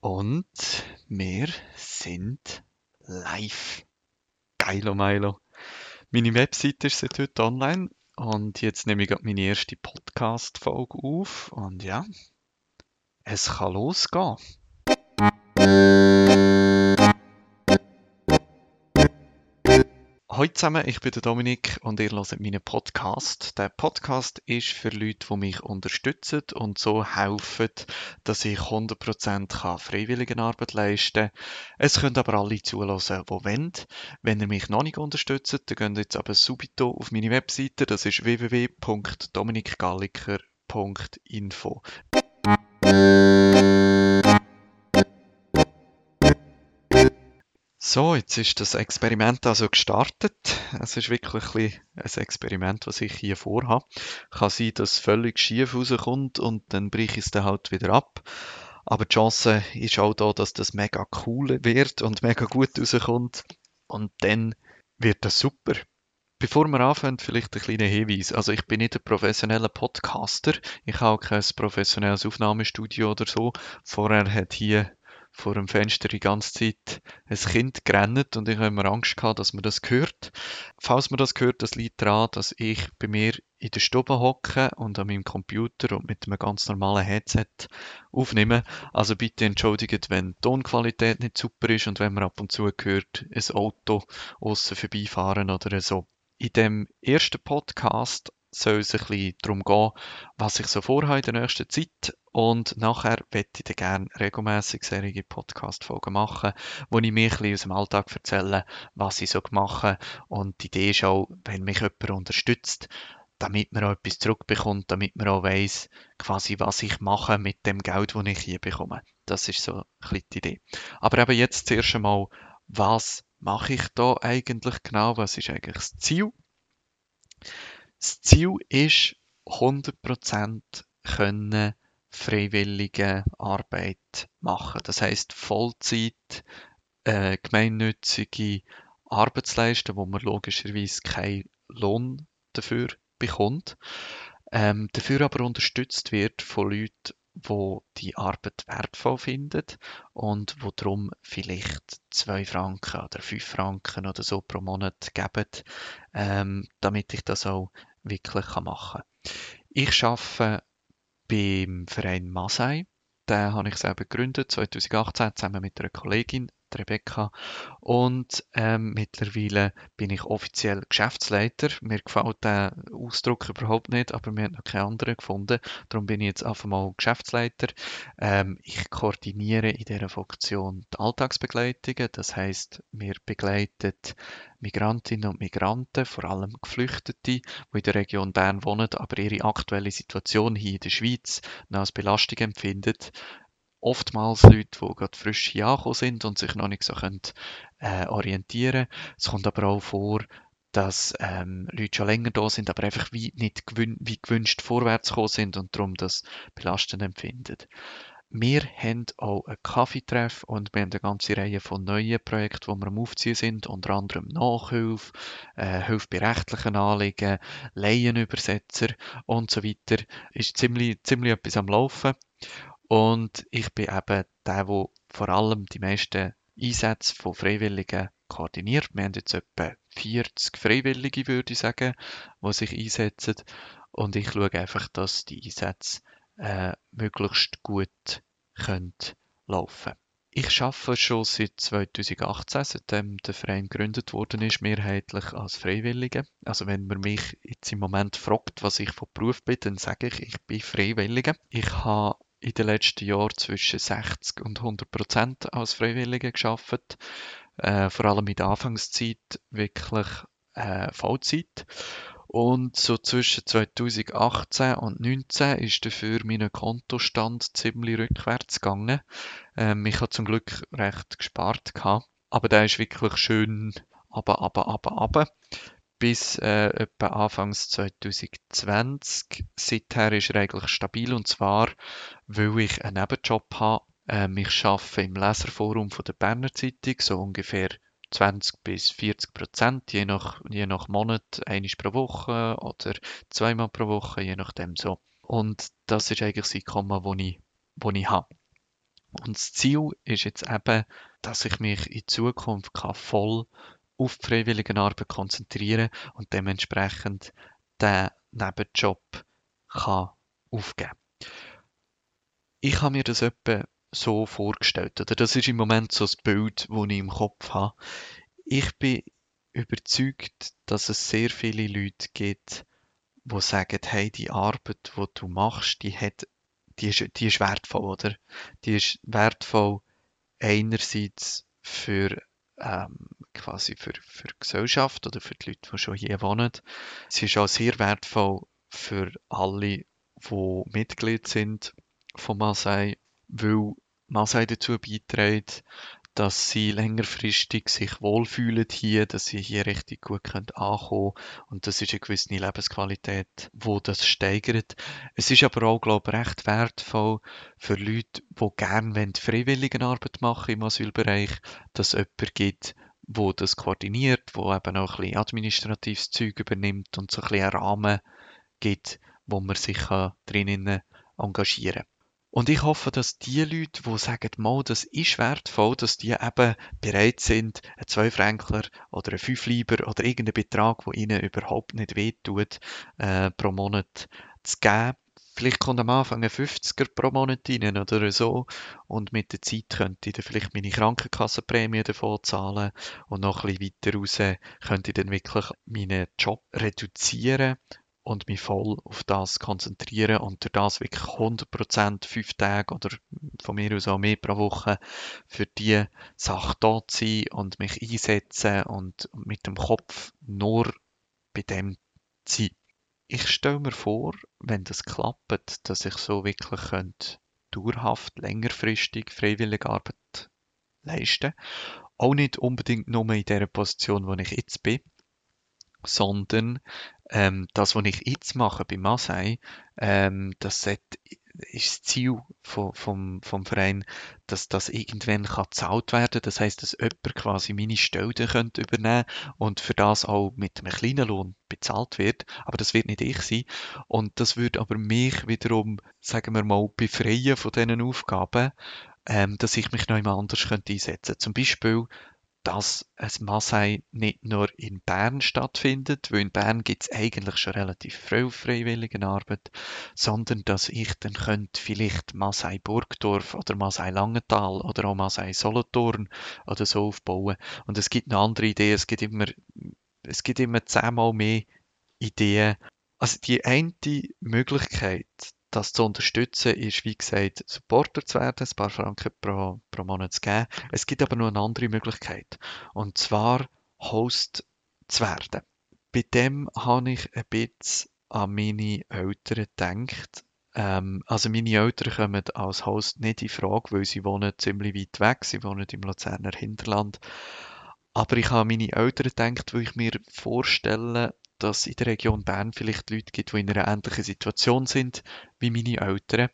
Und wir sind live. Geilo Milo. Meine Webseite ist seit heute online und jetzt nehme ich meine erste Podcast-Folge auf und ja, es kann losgehen. Hallo zusammen, ich bin der Dominik und ihr hört meinen Podcast. Der Podcast ist für Leute, die mich unterstützen und so helfen, dass ich 100% Freiwilligenarbeit leisten kann. Es können aber alle zulassen, die wollen. Wenn ihr mich noch nicht unterstützt, dann geht jetzt aber subito auf meine Webseite. Das ist www.dominikgalliker.info. So, jetzt ist das Experiment also gestartet. Es ist wirklich ein, Experiment, was ich hier vorhabe. Kann sein, dass es völlig schief rauskommt und dann breche ich es dann halt wieder ab. Aber die Chance ist auch da, dass das mega cool wird und mega gut rauskommt. Und dann wird das super. Bevor wir anfangen, vielleicht ein kleiner Hinweis. Also ich bin nicht ein professioneller Podcaster. Ich habe kein professionelles Aufnahmestudio oder so. Vorher hat hier vor dem Fenster die ganze Zeit ein Kind gerannt und ich habe immer Angst gehabt, dass man das hört. Falls man das hört, das liegt daran, dass ich bei mir in der Stube hocke und an meinem Computer und mit einem ganz normalen Headset aufnehme. Also bitte entschuldigt, wenn die Tonqualität nicht super ist und wenn man ab und zu hört, ein Auto außen vorbeifahren oder so. In dem ersten Podcast soll es ein bisschen darum gehen, was ich so vorhabe in der nächsten Zeit. Und nachher möchte ich dann gerne regelmäßig solche Podcast-Folgen machen, wo ich mir ein bisschen aus dem Alltag erzähle, was ich so mache. Und die Idee ist auch, wenn mich jemand unterstützt, damit man auch etwas zurückbekommt, damit man auch weiss, quasi, was ich mache mit dem Geld, das ich hier bekomme. Das ist so ein bisschen die Idee. Aber eben jetzt zuerst einmal, was mache ich da eigentlich genau? Was ist eigentlich das Ziel? Das Ziel ist, 100% können freiwillige Arbeit machen. Das heißt Vollzeit, äh, gemeinnützige Arbeitsleisten, wo man logischerweise keinen Lohn dafür bekommt, ähm, dafür aber unterstützt wird von Leuten, wo die Arbeit wertvoll finden und wo darum vielleicht zwei Franken oder fünf Franken oder so pro Monat geben, ähm, damit ich das auch wirklich machen kann. Ich arbeite beim Verein Masai. Den habe ich selber gegründet, 2018, zusammen mit einer Kollegin, Rebecca. Und ähm, mittlerweile bin ich offiziell Geschäftsleiter. Mir gefällt der Ausdruck überhaupt nicht, aber wir haben noch keinen anderen gefunden. Darum bin ich jetzt einfach mal Geschäftsleiter. Ähm, ich koordiniere in dieser Funktion die Alltagsbegleitungen. Das heißt, wir begleiten Migrantinnen und Migranten, vor allem Geflüchtete, die in der Region Bern wohnen, aber ihre aktuelle Situation hier in der Schweiz noch als Belastung empfinden. Oftmals Leute, die gerade frisch hier angekommen sind und sich noch nicht so können, äh, orientieren Es kommt aber auch vor, dass ähm, Leute schon länger da sind, aber einfach wie nicht gewün wie gewünscht vorwärts gekommen sind und darum das belastend empfinden. Wir haben auch einen Kaffeetreff und wir haben eine ganze Reihe von neuen Projekten, die wir am Aufziehen sind, unter anderem Nachhilfe, äh, Hilfe bei rechtlichen Anliegen, Laienübersetzer und so weiter. Ist ziemlich, ziemlich etwas am Laufen. Und ich bin eben der, der vor allem die meisten Einsätze von Freiwilligen koordiniert. Wir haben jetzt etwa 40 Freiwillige, würde ich sagen, die sich einsetzen. Und ich schaue einfach, dass die Einsätze äh, möglichst gut können laufen Ich arbeite schon seit 2018, seitdem der Verein gegründet worden ist, mehrheitlich als Freiwillige. Also wenn man mich jetzt im Moment fragt, was ich von Beruf bin, dann sage ich, ich bin Freiwillige. Ich habe in den letzten Jahren zwischen 60 und 100 Prozent als Freiwillige geschafft. Äh, vor allem in der Anfangszeit wirklich äh, Vollzeit. Und so zwischen 2018 und 2019 ist dafür mein Kontostand ziemlich rückwärts gegangen. Ähm, ich habe zum Glück recht gespart gehabt, aber der ist wirklich schön aber, aber, aber, aber bis äh, etwa Anfangs 2020. Seither ist er eigentlich stabil und zwar, weil ich einen Nebenjob habe. Ähm, ich arbeite im Leserforum von der Berner Zeitung, so ungefähr 20 bis 40 Prozent, je nach, je nach Monat, einmal pro Woche oder zweimal pro Woche, je nachdem so. Und das ist eigentlich das Einkommen, das ich, das ich habe. Und das Ziel ist jetzt eben, dass ich mich in Zukunft voll auf die Freiwilligenarbeit konzentrieren und dementsprechend den Nebenjob kann aufgeben. Ich habe mir das etwa so vorgestellt, oder das ist im Moment so das Bild, das ich im Kopf habe. Ich bin überzeugt, dass es sehr viele Leute gibt, die sagen, hey, die Arbeit, die du machst, die hat, die ist, die ist wertvoll, oder? Die ist wertvoll einerseits für ähm, quasi für, für die Gesellschaft oder für die Leute, die schon hier wohnen. Sie ist auch sehr wertvoll für alle, die Mitglied sind von Masai, weil Masai dazu beiträgt, dass sie längerfristig sich wohlfühlen hier, dass sie hier richtig gut können ankommen und das ist eine gewisse Lebensqualität, wo das steigert. Es ist aber auch, glaube ich, recht wertvoll für Leute, die gerne Freiwilligenarbeit machen im Asylbereich, dass es jemanden gibt, wo das koordiniert, wo eben auch ein bisschen administratives Zeug übernimmt und so ein bisschen einen Rahmen gibt, wo man sich drinnen engagieren kann. Und ich hoffe, dass die Leute, die sagen, mal, das ist wertvoll, dass die eben bereit sind, einen 2 Fränkler oder einen 5 Lieber oder irgendeinen Betrag, der ihnen überhaupt nicht wehtut, äh, pro Monat zu geben. Vielleicht kommt am Anfang ein 50er pro Monat rein oder so. Und mit der Zeit könnte ich dann vielleicht meine Krankenkassenprämie davon zahlen. Und noch ein bisschen weiter raus könnte ich dann wirklich meinen Job reduzieren und mich voll auf das konzentrieren und durch das wirklich 100% fünf Tage oder von mir aus auch mehr pro Woche für die Sache da zu sein und mich einsetzen und mit dem Kopf nur bei dem zu sein. Ich stelle mir vor, wenn das klappt, dass ich so wirklich könnte dauerhaft, längerfristig freiwillige Arbeit leisten. Auch nicht unbedingt nur in der Position, wo ich jetzt bin, sondern ähm, das, was ich jetzt mache bei Masai, ähm, das ist das Ziel vom, vom, vom Verein, dass das irgendwann kann gezahlt werden Das heißt, dass jemand quasi meine Stelle könnte übernehmen und für das auch mit einem kleinen Lohn bezahlt wird. Aber das wird nicht ich sein. Und das würde aber mich wiederum, sagen wir mal, befreien von diesen Aufgaben, ähm, dass ich mich noch einmal anders könnte einsetzen. Zum Beispiel dass es Masai nicht nur in Bern stattfindet, weil in Bern gibt es eigentlich schon relativ früh Freiwilligenarbeit, sondern dass ich dann könnte vielleicht Masai Burgdorf oder Masai Langenthal oder auch Masai Solothurn oder so aufbauen. Und es gibt noch andere Ideen, es gibt immer, es gibt immer zehnmal mehr Ideen. Also die eine Möglichkeit, das zu unterstützen ist, wie gesagt, Supporter zu werden, ein paar Franken pro, pro Monat zu geben. Es gibt aber noch eine andere Möglichkeit. Und zwar Host zu werden. Bei dem habe ich ein bisschen an meine Eltern gedacht. Ähm, also meine Eltern kommen als Host nicht in Frage, weil sie wohnen ziemlich weit weg. Sie wohnen im Luzerner Hinterland. Aber ich habe an meine Eltern gedacht, weil ich mir vorstelle, dass in der Region Bern vielleicht Leute gibt, die in einer ähnlichen Situation sind wie meine Eltern.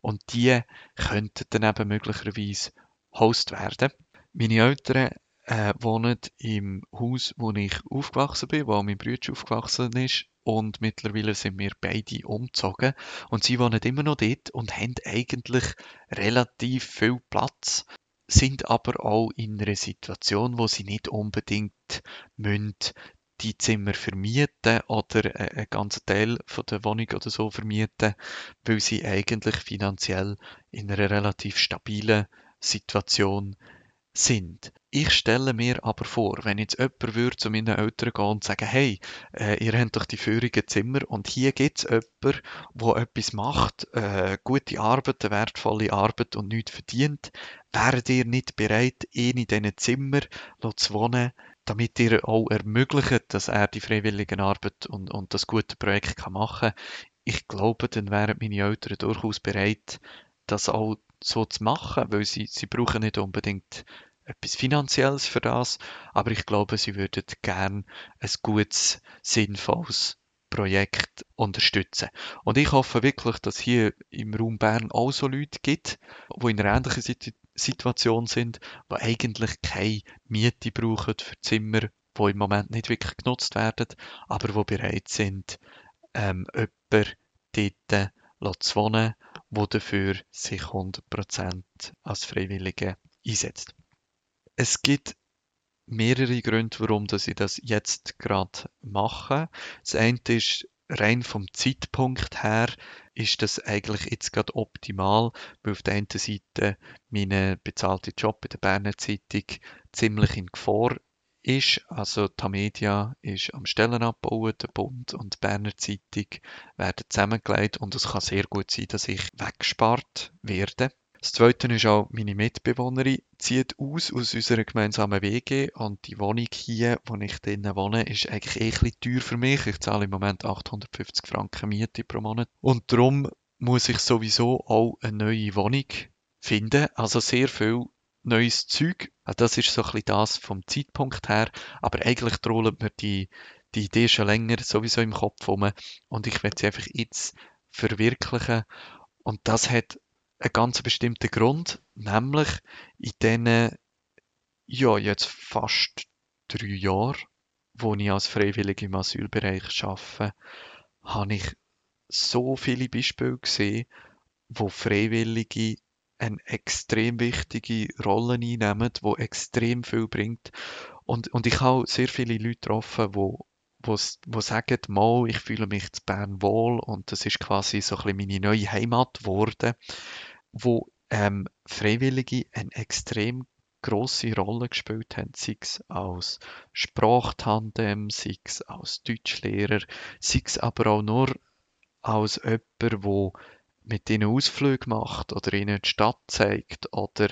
Und die könnten dann eben möglicherweise Host werden. Meine Eltern äh, wohnen im Haus, wo ich aufgewachsen bin, wo mein Bruder aufgewachsen ist. Und mittlerweile sind wir beide umgezogen. Und sie wohnen immer noch dort und haben eigentlich relativ viel Platz sind aber auch in einer Situation, wo sie nicht unbedingt müssen die Zimmer vermieten oder äh, einen ganzen Teil von der Wohnung oder so vermieten, weil sie eigentlich finanziell in einer relativ stabilen Situation sind. Ich stelle mir aber vor, wenn jetzt jemand würde zu meinen Eltern gehen und sagen, hey, äh, ihr habt doch die führigen Zimmer und hier gibt es jemanden, der etwas macht, äh, gute Arbeit, wertvolle Arbeit und nichts verdient, wäret ihr nicht bereit, ihn in diesen Zimmer zu wohnen, damit ihr auch ermöglicht, dass er die Freiwilligenarbeit und, und das gute Projekt kann machen kann. Ich glaube, dann wären meine Eltern durchaus bereit, das auch so zu machen, weil sie, sie brauchen nicht unbedingt etwas Finanzielles für das, aber ich glaube, sie würden gern ein gutes, sinnvolles Projekt unterstützen. Und ich hoffe wirklich, dass hier im Raum Bern auch so Leute gibt, die in einer ähnlichen Situation sind, die eigentlich keine Miete brauchen für Zimmer, die im Moment nicht wirklich genutzt werden, aber die bereit sind, ähm, jemanden dort zu wohnen wo dafür sich 100% als Freiwillige einsetzt. Es gibt mehrere Gründe, warum dass ich das jetzt gerade mache. Das eine ist rein vom Zeitpunkt her ist das eigentlich jetzt gerade optimal, weil auf der einen Seite mein bezahlter Job bei der Berner Zeitung ziemlich in Gefahr ist. Also Tamedia ist am Stellen abbauen, der Bund und die Berner Zeitung werden zusammengelegt und es kann sehr gut sein, dass ich weggespart werde. Das Zweite ist auch, meine Mitbewohnerin zieht aus aus unserer gemeinsamen WG und die Wohnung hier, wo ich drinnen wohne, ist eigentlich eh ein teuer für mich. Ich zahle im Moment 850 Franken Miete pro Monat und darum muss ich sowieso auch eine neue Wohnung finden. Also sehr viel neues Zeug. Das ist so ein das vom Zeitpunkt her, aber eigentlich trollt mir die, die Idee schon länger sowieso im Kopf rum und ich werde sie einfach jetzt verwirklichen und das hat einen ganz bestimmten Grund, nämlich in diesen, ja, jetzt fast drei Jahren, wo ich als Freiwillig im Asylbereich arbeite, habe ich so viele Beispiele gesehen, wo Freiwillige eine extrem wichtige Rolle einnehmen, wo extrem viel bringt. Und, und ich habe sehr viele Leute getroffen, wo, wo, wo sagen, mal, ich fühle mich zu Bern wohl und das ist quasi so ein bisschen meine neue Heimat geworden wo ähm, Freiwillige eine extrem große Rolle gespielt haben, sei es als Sprachtandem, sei es als Deutschlehrer, sei es aber auch nur als jemand, wo mit ihnen Ausflüge macht oder ihnen die Stadt zeigt oder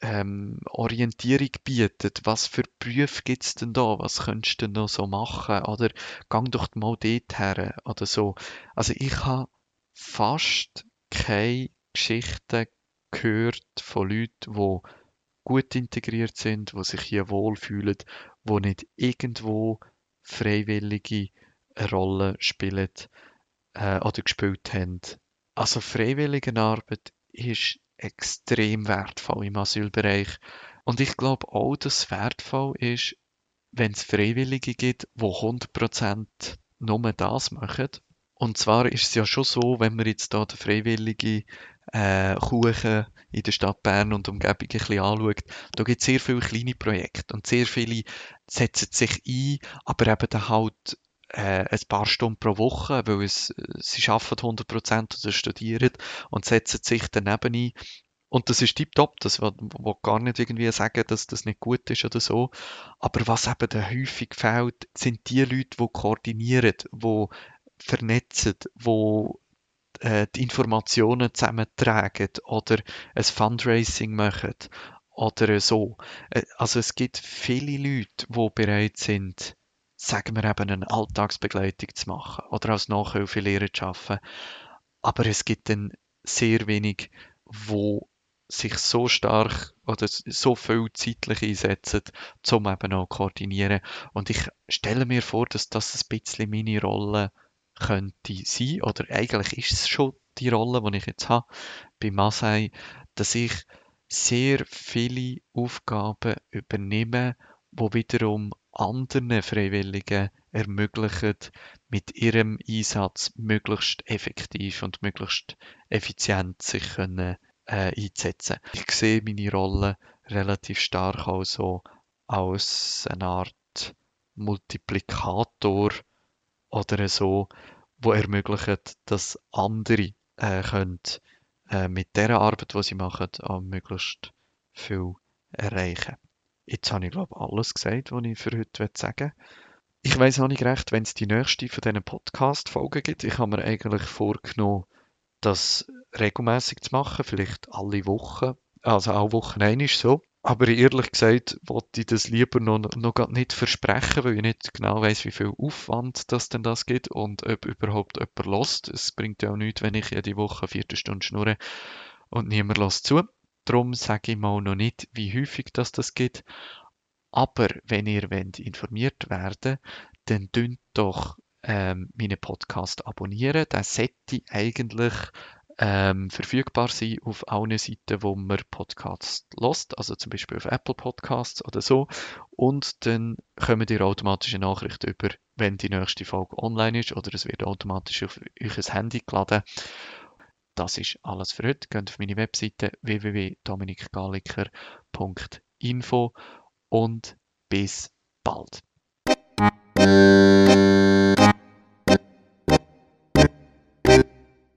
ähm, Orientierung bietet. Was für Berufe gibt es denn da? Was könntest du denn noch so machen? Oder gang doch mal dort her oder so. Also ich habe fast keine Geschichten gehört von Leuten, die gut integriert sind, die sich hier wohlfühlen, die nicht irgendwo freiwillige Rolle spielen äh, oder gespielt haben. Also Freiwilligenarbeit ist extrem wertvoll im Asylbereich. Und ich glaube auch, dass es wertvoll ist, wenn es Freiwillige gibt, die 100% nur das machen. Und zwar ist es ja schon so, wenn man jetzt da den Freiwilligen äh, Kuchen in der Stadt Bern und Umgebung ein bisschen anschaut, da gibt es sehr viele kleine Projekte und sehr viele setzen sich ein, aber eben dann halt äh, ein paar Stunden pro Woche, weil es, sie arbeiten 100 Prozent oder studieren und setzen sich daneben ein. Und das ist tiptop, das will, will gar nicht irgendwie sagen, dass das nicht gut ist oder so. Aber was eben dann häufig fehlt, sind die Leute, die koordinieren, die vernetzen, die äh, die Informationen zusammentragen oder ein Fundraising machen oder so. Äh, also es gibt viele Leute, die bereit sind, sagen wir eben eine Alltagsbegleitung zu machen oder als Nachhilfelehrer zu arbeiten. Aber es gibt dann sehr wenig, wo sich so stark oder so viel zeitlich einsetzen, um eben auch koordinieren. Und ich stelle mir vor, dass das ein bisschen meine Rolle könnte sein, oder eigentlich ist es schon die Rolle, die ich jetzt habe bei Masai, dass ich sehr viele Aufgaben übernehme, wo wiederum anderen Freiwilligen ermöglichen, mit ihrem Einsatz möglichst effektiv und möglichst effizient sich können, äh, einzusetzen. Ich sehe meine Rolle relativ stark also als eine Art Multiplikator oder so, wo ermöglicht, dass andere äh, können, äh, mit der Arbeit, die sie machen, auch möglichst viel erreichen. Jetzt habe ich glaube alles gesagt, was ich für heute sagen will. Ich weiß auch nicht recht, wenn es die nächste von diesen Podcast-Folgen gibt. Ich habe mir eigentlich vorgenommen, das regelmäßig zu machen, vielleicht alle Wochen, also auch Wochen ist so. Aber ehrlich gesagt wollte ich das lieber noch, noch nicht versprechen, weil ich nicht genau weiß, wie viel Aufwand das denn das gibt und ob überhaupt jemand lost. Es bringt ja auch nichts, wenn ich jede Woche eine Viertelstunde schnurre und niemand lässt zu. Darum sage ich mal noch nicht, wie häufig das das gibt. Aber wenn ihr wollt informiert werden dann dünnt doch ähm, meinen Podcast abonnieren. Der sollte eigentlich ähm, verfügbar sein auf allen Seiten, wo man Podcasts lost, also zum Beispiel auf Apple Podcasts oder so. Und dann kommen ihr automatische Nachrichten über, wenn die nächste Folge online ist oder es wird automatisch auf euch Handy geladen. das ist alles für heute. Geht auf meine Webseite www.dominikgaliker.info und bis bald.